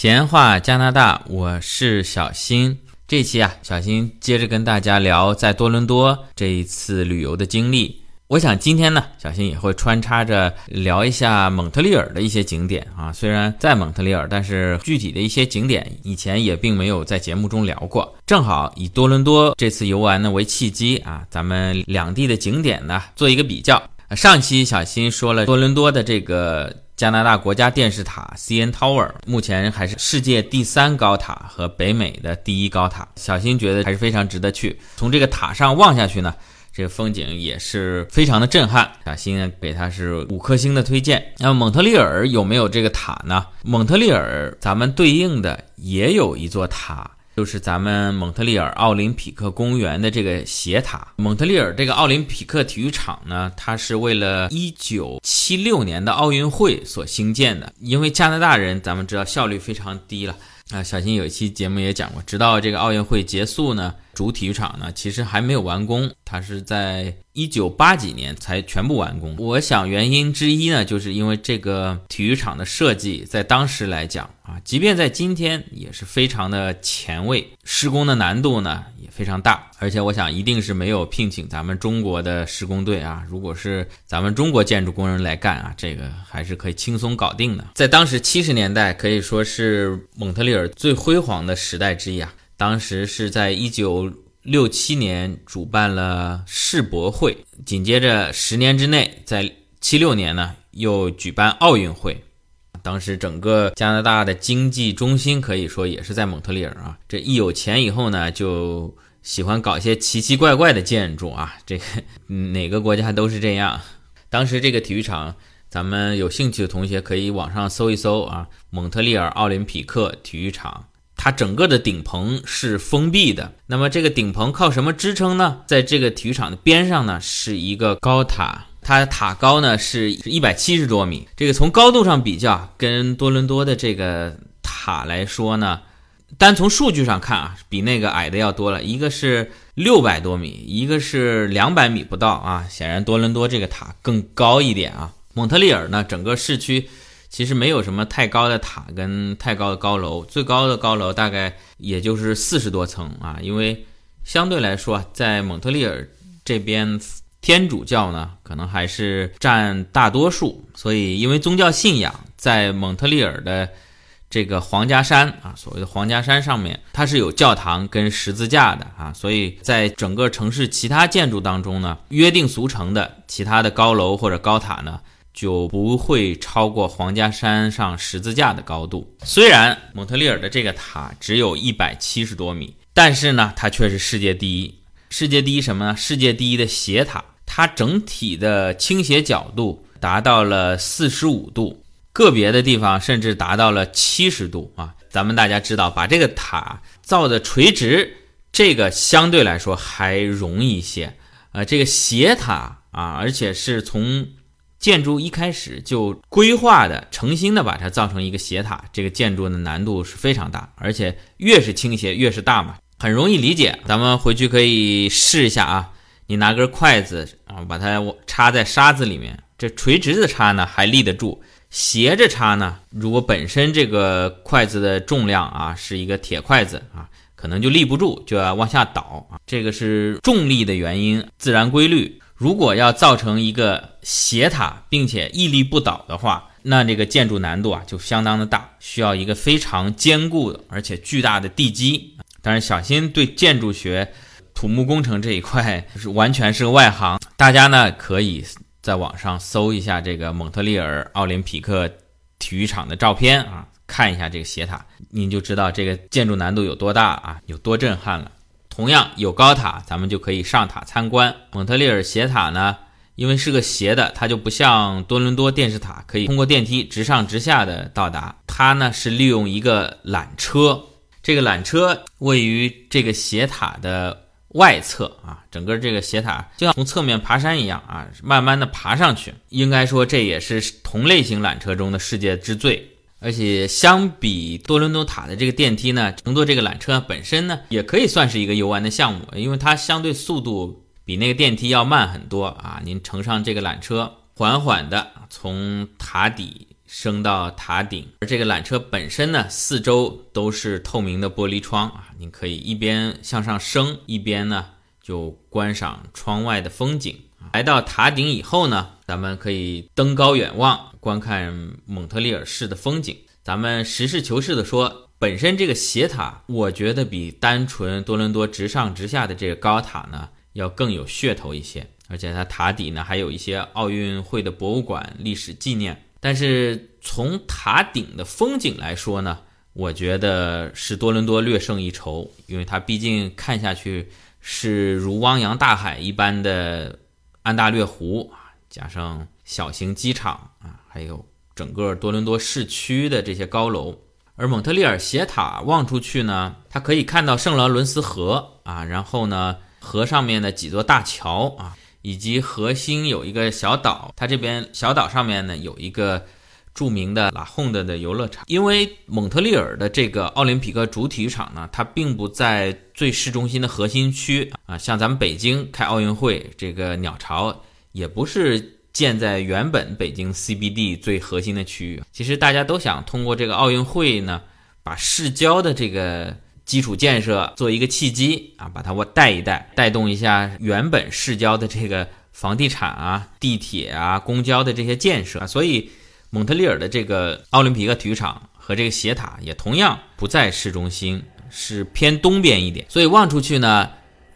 闲话加拿大，我是小新。这期啊，小新接着跟大家聊在多伦多这一次旅游的经历。我想今天呢，小新也会穿插着聊一下蒙特利尔的一些景点啊。虽然在蒙特利尔，但是具体的一些景点以前也并没有在节目中聊过。正好以多伦多这次游玩呢为契机啊，咱们两地的景点呢做一个比较。上期小新说了多伦多的这个。加拿大国家电视塔 CN Tower 目前还是世界第三高塔和北美的第一高塔，小新觉得还是非常值得去。从这个塔上望下去呢，这个风景也是非常的震撼。小新给它是五颗星的推荐。那么蒙特利尔有没有这个塔呢？蒙特利尔咱们对应的也有一座塔。就是咱们蒙特利尔奥林匹克公园的这个斜塔。蒙特利尔这个奥林匹克体育场呢，它是为了一九七六年的奥运会所兴建的。因为加拿大人，咱们知道效率非常低了啊。小新有一期节目也讲过，直到这个奥运会结束呢。主体育场呢，其实还没有完工，它是在一九八几年才全部完工。我想原因之一呢，就是因为这个体育场的设计在当时来讲啊，即便在今天也是非常的前卫，施工的难度呢非常大。而且我想一定是没有聘请咱们中国的施工队啊，如果是咱们中国建筑工人来干啊，这个还是可以轻松搞定的。在当时七十年代可以说是蒙特利尔最辉煌的时代之一啊。当时是在一九六七年主办了世博会，紧接着十年之内，在七六年呢又举办奥运会。当时整个加拿大的经济中心可以说也是在蒙特利尔啊。这一有钱以后呢，就喜欢搞一些奇奇怪怪的建筑啊。这个哪个国家都是这样。当时这个体育场，咱们有兴趣的同学可以网上搜一搜啊，蒙特利尔奥林匹克体育场。它整个的顶棚是封闭的，那么这个顶棚靠什么支撑呢？在这个体育场的边上呢，是一个高塔，它塔高呢是一百七十多米。这个从高度上比较，跟多伦多的这个塔来说呢，单从数据上看啊，比那个矮的要多了。一个是六百多米，一个是两百米不到啊。显然多伦多这个塔更高一点啊。蒙特利尔呢，整个市区。其实没有什么太高的塔跟太高的高楼，最高的高楼大概也就是四十多层啊。因为相对来说，在蒙特利尔这边，天主教呢可能还是占大多数，所以因为宗教信仰，在蒙特利尔的这个皇家山啊，所谓的皇家山上面，它是有教堂跟十字架的啊。所以在整个城市其他建筑当中呢，约定俗成的其他的高楼或者高塔呢。就不会超过皇家山上十字架的高度。虽然蒙特利尔的这个塔只有一百七十多米，但是呢，它却是世界第一。世界第一什么呢？世界第一的斜塔，它整体的倾斜角度达到了四十五度，个别的地方甚至达到了七十度啊！咱们大家知道，把这个塔造的垂直，这个相对来说还容易一些。呃，这个斜塔啊，而且是从建筑一开始就规划的、诚心的把它造成一个斜塔，这个建筑的难度是非常大，而且越是倾斜越是大嘛，很容易理解。咱们回去可以试一下啊，你拿根筷子啊，把它插在沙子里面，这垂直的插呢还立得住，斜着插呢，如果本身这个筷子的重量啊是一个铁筷子啊，可能就立不住，就要往下倒啊，这个是重力的原因，自然规律。如果要造成一个斜塔，并且屹立不倒的话，那这个建筑难度啊就相当的大，需要一个非常坚固的而且巨大的地基。当然，小新对建筑学、土木工程这一块是完全是个外行。大家呢可以在网上搜一下这个蒙特利尔奥林匹克体育场的照片啊，看一下这个斜塔，您就知道这个建筑难度有多大啊，有多震撼了。同样有高塔，咱们就可以上塔参观。蒙特利尔斜塔呢，因为是个斜的，它就不像多伦多电视塔可以通过电梯直上直下的到达。它呢是利用一个缆车，这个缆车位于这个斜塔的外侧啊，整个这个斜塔就像从侧面爬山一样啊，慢慢的爬上去。应该说这也是同类型缆车中的世界之最。而且相比多伦多塔的这个电梯呢，乘坐这个缆车本身呢，也可以算是一个游玩的项目，因为它相对速度比那个电梯要慢很多啊。您乘上这个缆车，缓缓的从塔底升到塔顶。而这个缆车本身呢，四周都是透明的玻璃窗啊，你可以一边向上升，一边呢就观赏窗外的风景。来到塔顶以后呢，咱们可以登高远望，观看蒙特利尔市的风景。咱们实事求是的说，本身这个斜塔，我觉得比单纯多伦多直上直下的这个高塔呢，要更有噱头一些。而且它塔底呢，还有一些奥运会的博物馆、历史纪念。但是从塔顶的风景来说呢，我觉得是多伦多略胜一筹，因为它毕竟看下去是如汪洋大海一般的。安大略湖啊，加上小型机场啊，还有整个多伦多市区的这些高楼，而蒙特利尔斜塔望出去呢，它可以看到圣劳伦斯河啊，然后呢，河上面的几座大桥啊，以及核心有一个小岛，它这边小岛上面呢有一个著名的拉洪德的游乐场。因为蒙特利尔的这个奥林匹克主体育场呢，它并不在。最市中心的核心区啊，像咱们北京开奥运会，这个鸟巢也不是建在原本北京 CBD 最核心的区域。其实大家都想通过这个奥运会呢，把市郊的这个基础建设做一个契机啊，把它我带一带，带动一下原本市郊的这个房地产啊、地铁啊、公交的这些建设。所以蒙特利尔的这个奥林匹克体育场和这个斜塔也同样不在市中心。是偏东边一点，所以望出去呢，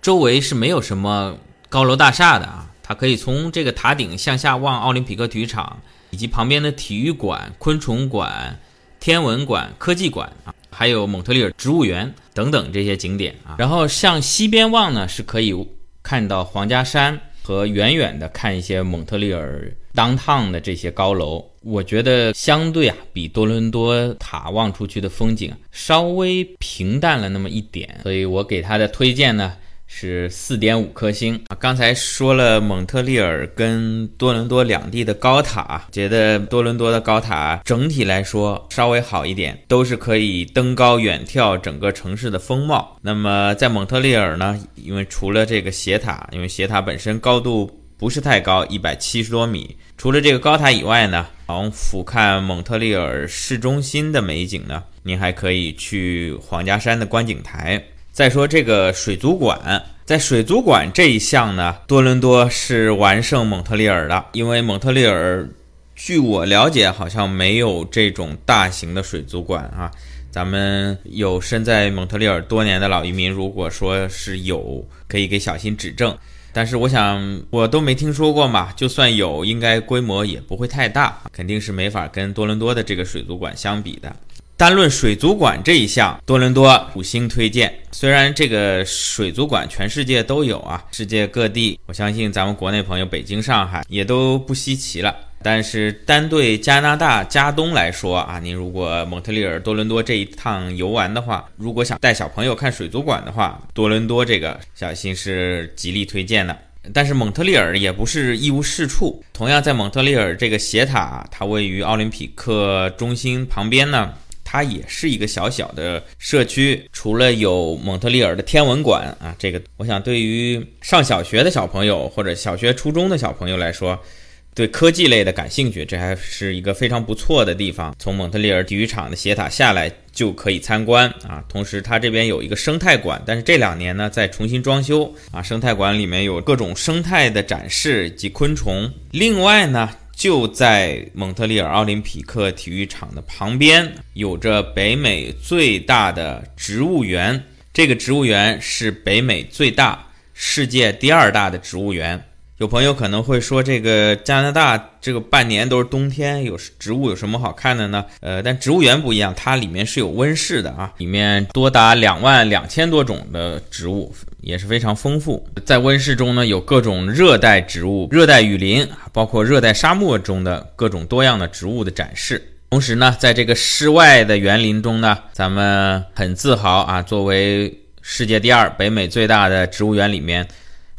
周围是没有什么高楼大厦的啊。它可以从这个塔顶向下望奥林匹克体育场，以及旁边的体育馆、昆虫馆、天文馆、科技馆啊，还有蒙特利尔植物园等等这些景点啊。然后向西边望呢，是可以看到皇家山。和远远的看一些蒙特利尔当趟的这些高楼，我觉得相对啊，比多伦多塔望出去的风景稍微平淡了那么一点，所以我给他的推荐呢。是四点五颗星啊！刚才说了蒙特利尔跟多伦多两地的高塔，觉得多伦多的高塔整体来说稍微好一点，都是可以登高远眺整个城市的风貌。那么在蒙特利尔呢，因为除了这个斜塔，因为斜塔本身高度不是太高，一百七十多米，除了这个高塔以外呢，从俯瞰蒙特利尔市中心的美景呢，您还可以去皇家山的观景台。再说这个水族馆，在水族馆这一项呢，多伦多是完胜蒙特利尔的，因为蒙特利尔，据我了解，好像没有这种大型的水族馆啊。咱们有身在蒙特利尔多年的老移民，如果说是有，可以给小新指正。但是我想，我都没听说过嘛，就算有，应该规模也不会太大，肯定是没法跟多伦多的这个水族馆相比的。单论水族馆这一项，多伦多五星推荐。虽然这个水族馆全世界都有啊，世界各地，我相信咱们国内朋友北京、上海也都不稀奇了。但是单对加拿大加东来说啊，您如果蒙特利尔、多伦多这一趟游玩的话，如果想带小朋友看水族馆的话，多伦多这个小新是极力推荐的。但是蒙特利尔也不是一无是处，同样在蒙特利尔这个斜塔，它位于奥林匹克中心旁边呢。它也是一个小小的社区，除了有蒙特利尔的天文馆啊，这个我想对于上小学的小朋友或者小学初中的小朋友来说，对科技类的感兴趣，这还是一个非常不错的地方。从蒙特利尔体育场的斜塔下来就可以参观啊。同时，它这边有一个生态馆，但是这两年呢在重新装修啊。生态馆里面有各种生态的展示及昆虫。另外呢。就在蒙特利尔奥林匹克体育场的旁边，有着北美最大的植物园。这个植物园是北美最大、世界第二大的植物园。有朋友可能会说，这个加拿大这个半年都是冬天，有植物有什么好看的呢？呃，但植物园不一样，它里面是有温室的啊，里面多达两万两千多种的植物，也是非常丰富。在温室中呢，有各种热带植物、热带雨林，包括热带沙漠中的各种多样的植物的展示。同时呢，在这个室外的园林中呢，咱们很自豪啊，作为世界第二、北美最大的植物园里面。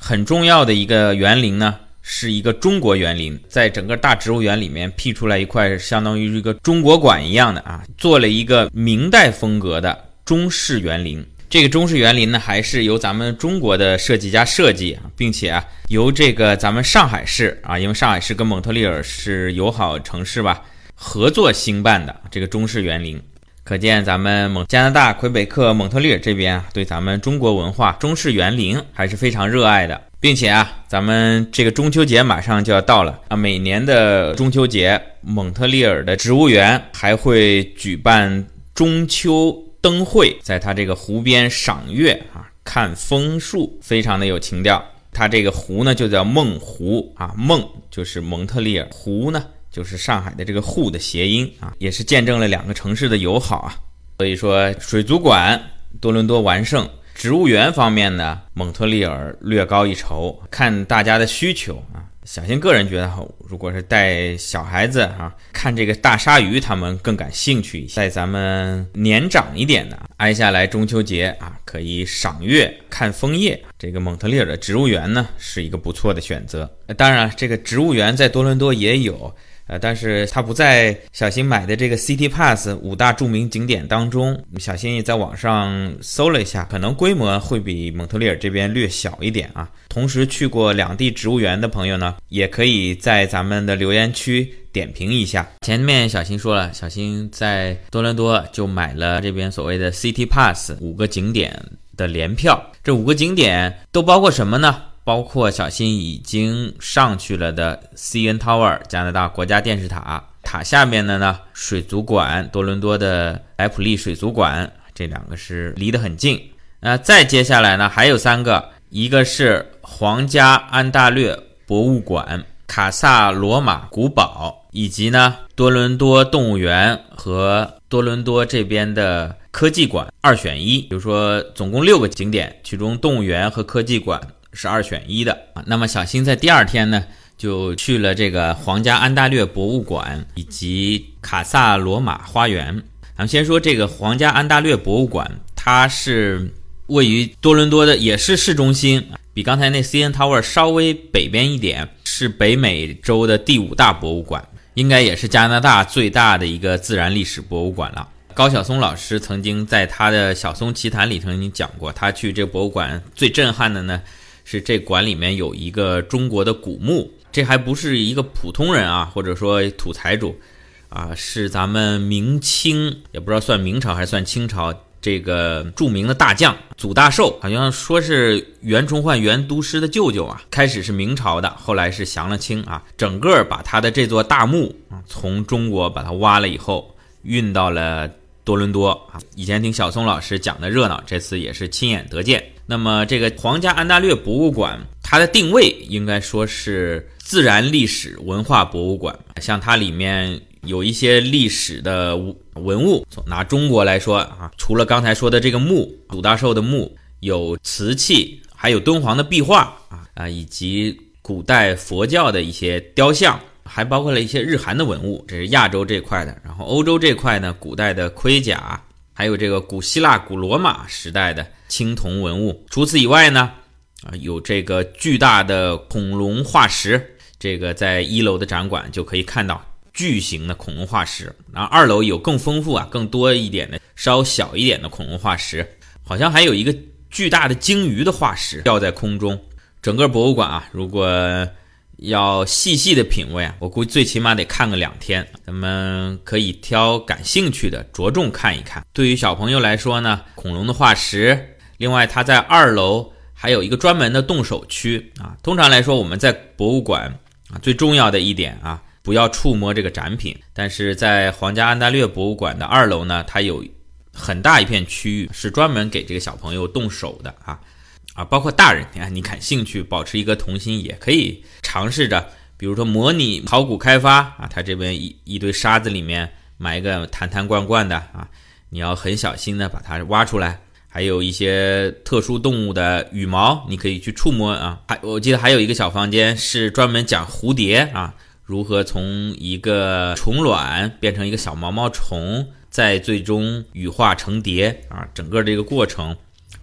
很重要的一个园林呢，是一个中国园林，在整个大植物园里面辟出来一块，相当于一个中国馆一样的啊，做了一个明代风格的中式园林。这个中式园林呢，还是由咱们中国的设计家设计，并且啊，由这个咱们上海市啊，因为上海市跟蒙特利尔是友好城市吧。合作兴办的这个中式园林。可见咱们蒙加拿大魁北克蒙特利尔这边啊，对咱们中国文化中式园林还是非常热爱的，并且啊，咱们这个中秋节马上就要到了啊，每年的中秋节，蒙特利尔的植物园还会举办中秋灯会，在它这个湖边赏月啊，看枫树，非常的有情调。它这个湖呢，就叫梦湖啊，梦就是蒙特利尔，湖呢。就是上海的这个“沪”的谐音啊，也是见证了两个城市的友好啊。所以说，水族馆多伦多完胜，植物园方面呢，蒙特利尔略高一筹。看大家的需求啊，小新个人觉得，如果是带小孩子啊，看这个大鲨鱼，他们更感兴趣一些。在咱们年长一点的，挨下来中秋节啊，可以赏月看枫叶。这个蒙特利尔的植物园呢，是一个不错的选择。当然，这个植物园在多伦多也有。呃，但是它不在小新买的这个 City Pass 五大著名景点当中。小新也在网上搜了一下，可能规模会比蒙特利尔这边略小一点啊。同时去过两地植物园的朋友呢，也可以在咱们的留言区点评一下。前面小新说了，小新在多伦多就买了这边所谓的 City Pass 五个景点的联票。这五个景点都包括什么呢？包括小新已经上去了的 CN Tower 加拿大国家电视塔塔下面的呢水族馆多伦多的莱普利水族馆，这两个是离得很近。那再接下来呢还有三个，一个是皇家安大略博物馆、卡萨罗马古堡，以及呢多伦多动物园和多伦多这边的科技馆二选一。比如说总共六个景点，其中动物园和科技馆。是二选一的啊。那么小新在第二天呢，就去了这个皇家安大略博物馆以及卡萨罗马花园。咱们先说这个皇家安大略博物馆，它是位于多伦多的，也是市中心，比刚才那 CN Tower 稍微北边一点，是北美洲的第五大博物馆，应该也是加拿大最大的一个自然历史博物馆了。高晓松老师曾经在他的《晓松奇谈》里曾经讲过，他去这个博物馆最震撼的呢。是这馆里面有一个中国的古墓，这还不是一个普通人啊，或者说土财主，啊，是咱们明清也不知道算明朝还是算清朝这个著名的大将祖大寿，好像说是袁崇焕袁都师的舅舅啊。开始是明朝的，后来是降了清啊，整个把他的这座大墓啊从中国把它挖了以后，运到了多伦多啊。以前听小松老师讲的热闹，这次也是亲眼得见。那么，这个皇家安大略博物馆，它的定位应该说是自然历史文化博物馆。像它里面有一些历史的文物，拿中国来说啊，除了刚才说的这个墓，鲁大寿的墓，有瓷器，还有敦煌的壁画啊啊，以及古代佛教的一些雕像，还包括了一些日韩的文物。这是亚洲这块的，然后欧洲这块呢，古代的盔甲，还有这个古希腊、古罗马时代的。青铜文物。除此以外呢，啊，有这个巨大的恐龙化石，这个在一楼的展馆就可以看到巨型的恐龙化石。然后二楼有更丰富啊、更多一点的稍小一点的恐龙化石，好像还有一个巨大的鲸鱼的化石吊在空中。整个博物馆啊，如果要细细的品味啊，我估计最起码得看个两天。咱们可以挑感兴趣的着重看一看。对于小朋友来说呢，恐龙的化石。另外，它在二楼还有一个专门的动手区啊。通常来说，我们在博物馆啊，最重要的一点啊，不要触摸这个展品。但是在皇家安大略博物馆的二楼呢，它有很大一片区域是专门给这个小朋友动手的啊啊，包括大人，你看你感兴趣，保持一颗童心，也可以尝试着，比如说模拟考古开发啊，它这边一一堆沙子里面埋一个坛坛罐罐的啊，你要很小心的把它挖出来。还有一些特殊动物的羽毛，你可以去触摸啊。还我记得还有一个小房间是专门讲蝴蝶啊，如何从一个虫卵变成一个小毛毛虫，再最终羽化成蝶啊。整个这个过程，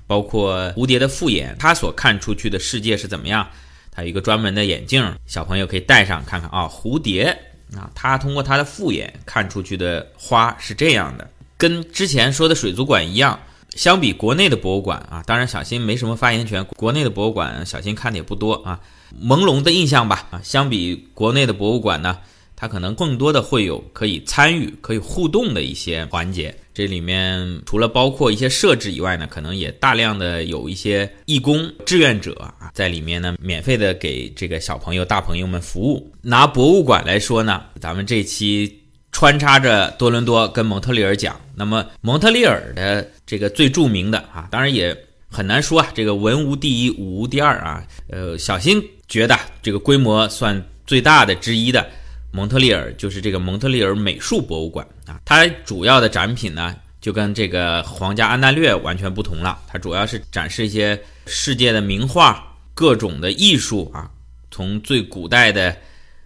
包括蝴蝶的复眼，它所看出去的世界是怎么样？它有一个专门的眼镜，小朋友可以戴上看看啊。蝴蝶啊，它通过它的复眼看出去的花是这样的，跟之前说的水族馆一样。相比国内的博物馆啊，当然小新没什么发言权。国内的博物馆，小新看的也不多啊，朦胧的印象吧啊。相比国内的博物馆呢，它可能更多的会有可以参与、可以互动的一些环节。这里面除了包括一些设置以外呢，可能也大量的有一些义工、志愿者啊，在里面呢，免费的给这个小朋友、大朋友们服务。拿博物馆来说呢，咱们这期穿插着多伦多跟蒙特利尔讲。那么蒙特利尔的这个最著名的啊，当然也很难说啊，这个文无第一，武无第二啊。呃，小新觉得这个规模算最大的之一的。蒙特利尔就是这个蒙特利尔美术博物馆啊，它主要的展品呢就跟这个皇家安大略完全不同了。它主要是展示一些世界的名画、各种的艺术啊，从最古代的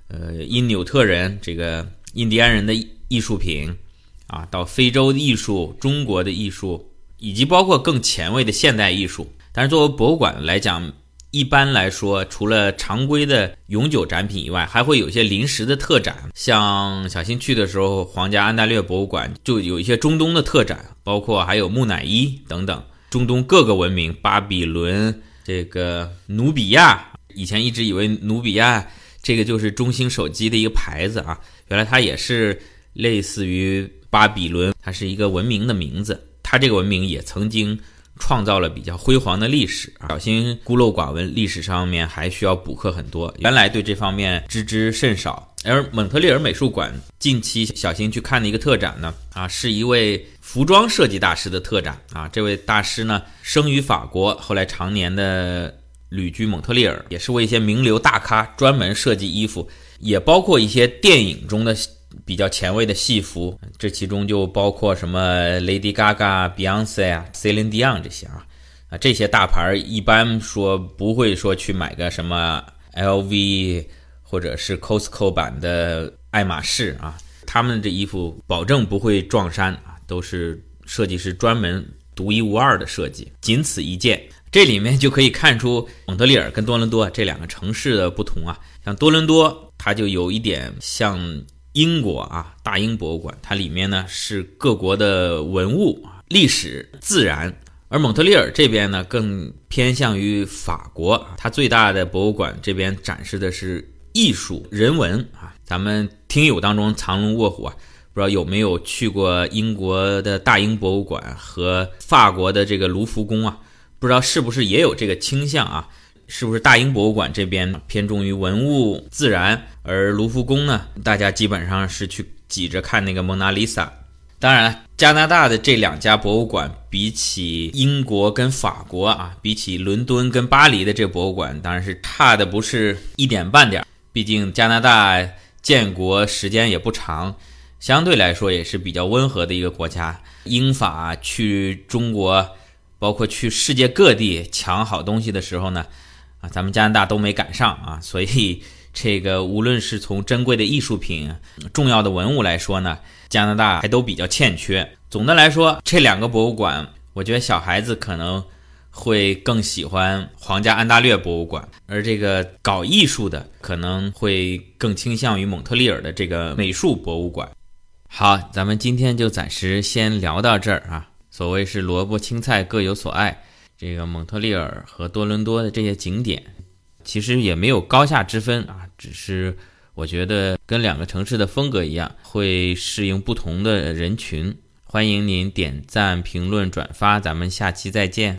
呃因纽特人这个印第安人的艺术品啊，到非洲艺术、中国的艺术，以及包括更前卫的现代艺术。但是作为博物馆来讲，一般来说，除了常规的永久展品以外，还会有一些临时的特展。像小新去的时候，皇家安大略博物馆就有一些中东的特展，包括还有木乃伊等等。中东各个文明，巴比伦、这个努比亚，以前一直以为努比亚这个就是中兴手机的一个牌子啊，原来它也是类似于巴比伦，它是一个文明的名字。它这个文明也曾经。创造了比较辉煌的历史，小心孤陋寡闻，历史上面还需要补课很多。原来对这方面知之甚少。而蒙特利尔美术馆近期小新去看的一个特展呢，啊，是一位服装设计大师的特展啊。这位大师呢，生于法国，后来常年的旅居蒙特利尔，也是为一些名流大咖专门设计衣服，也包括一些电影中的。比较前卫的戏服，这其中就包括什么 Lady Gaga、Beyonce 啊、Celine Dion 这些啊，啊这些大牌一般说不会说去买个什么 LV 或者是 Costco 版的爱马仕啊，他们这衣服保证不会撞衫啊，都是设计师专门独一无二的设计，仅此一件。这里面就可以看出蒙特利尔跟多伦多这两个城市的不同啊，像多伦多它就有一点像。英国啊，大英博物馆，它里面呢是各国的文物、历史、自然，而蒙特利尔这边呢更偏向于法国，它最大的博物馆这边展示的是艺术、人文啊。咱们听友当中藏龙卧虎啊，不知道有没有去过英国的大英博物馆和法国的这个卢浮宫啊？不知道是不是也有这个倾向啊？是不是大英博物馆这边偏重于文物自然，而卢浮宫呢？大家基本上是去挤着看那个蒙娜丽莎。当然，加拿大的这两家博物馆比起英国跟法国啊，比起伦敦跟巴黎的这博物馆，当然是差的不是一点半点。毕竟加拿大建国时间也不长，相对来说也是比较温和的一个国家。英法去中国，包括去世界各地抢好东西的时候呢？啊，咱们加拿大都没赶上啊，所以这个无论是从珍贵的艺术品、重要的文物来说呢，加拿大还都比较欠缺。总的来说，这两个博物馆，我觉得小孩子可能会更喜欢皇家安大略博物馆，而这个搞艺术的可能会更倾向于蒙特利尔的这个美术博物馆。好，咱们今天就暂时先聊到这儿啊。所谓是萝卜青菜各有所爱。这个蒙特利尔和多伦多的这些景点，其实也没有高下之分啊，只是我觉得跟两个城市的风格一样，会适应不同的人群。欢迎您点赞、评论、转发，咱们下期再见。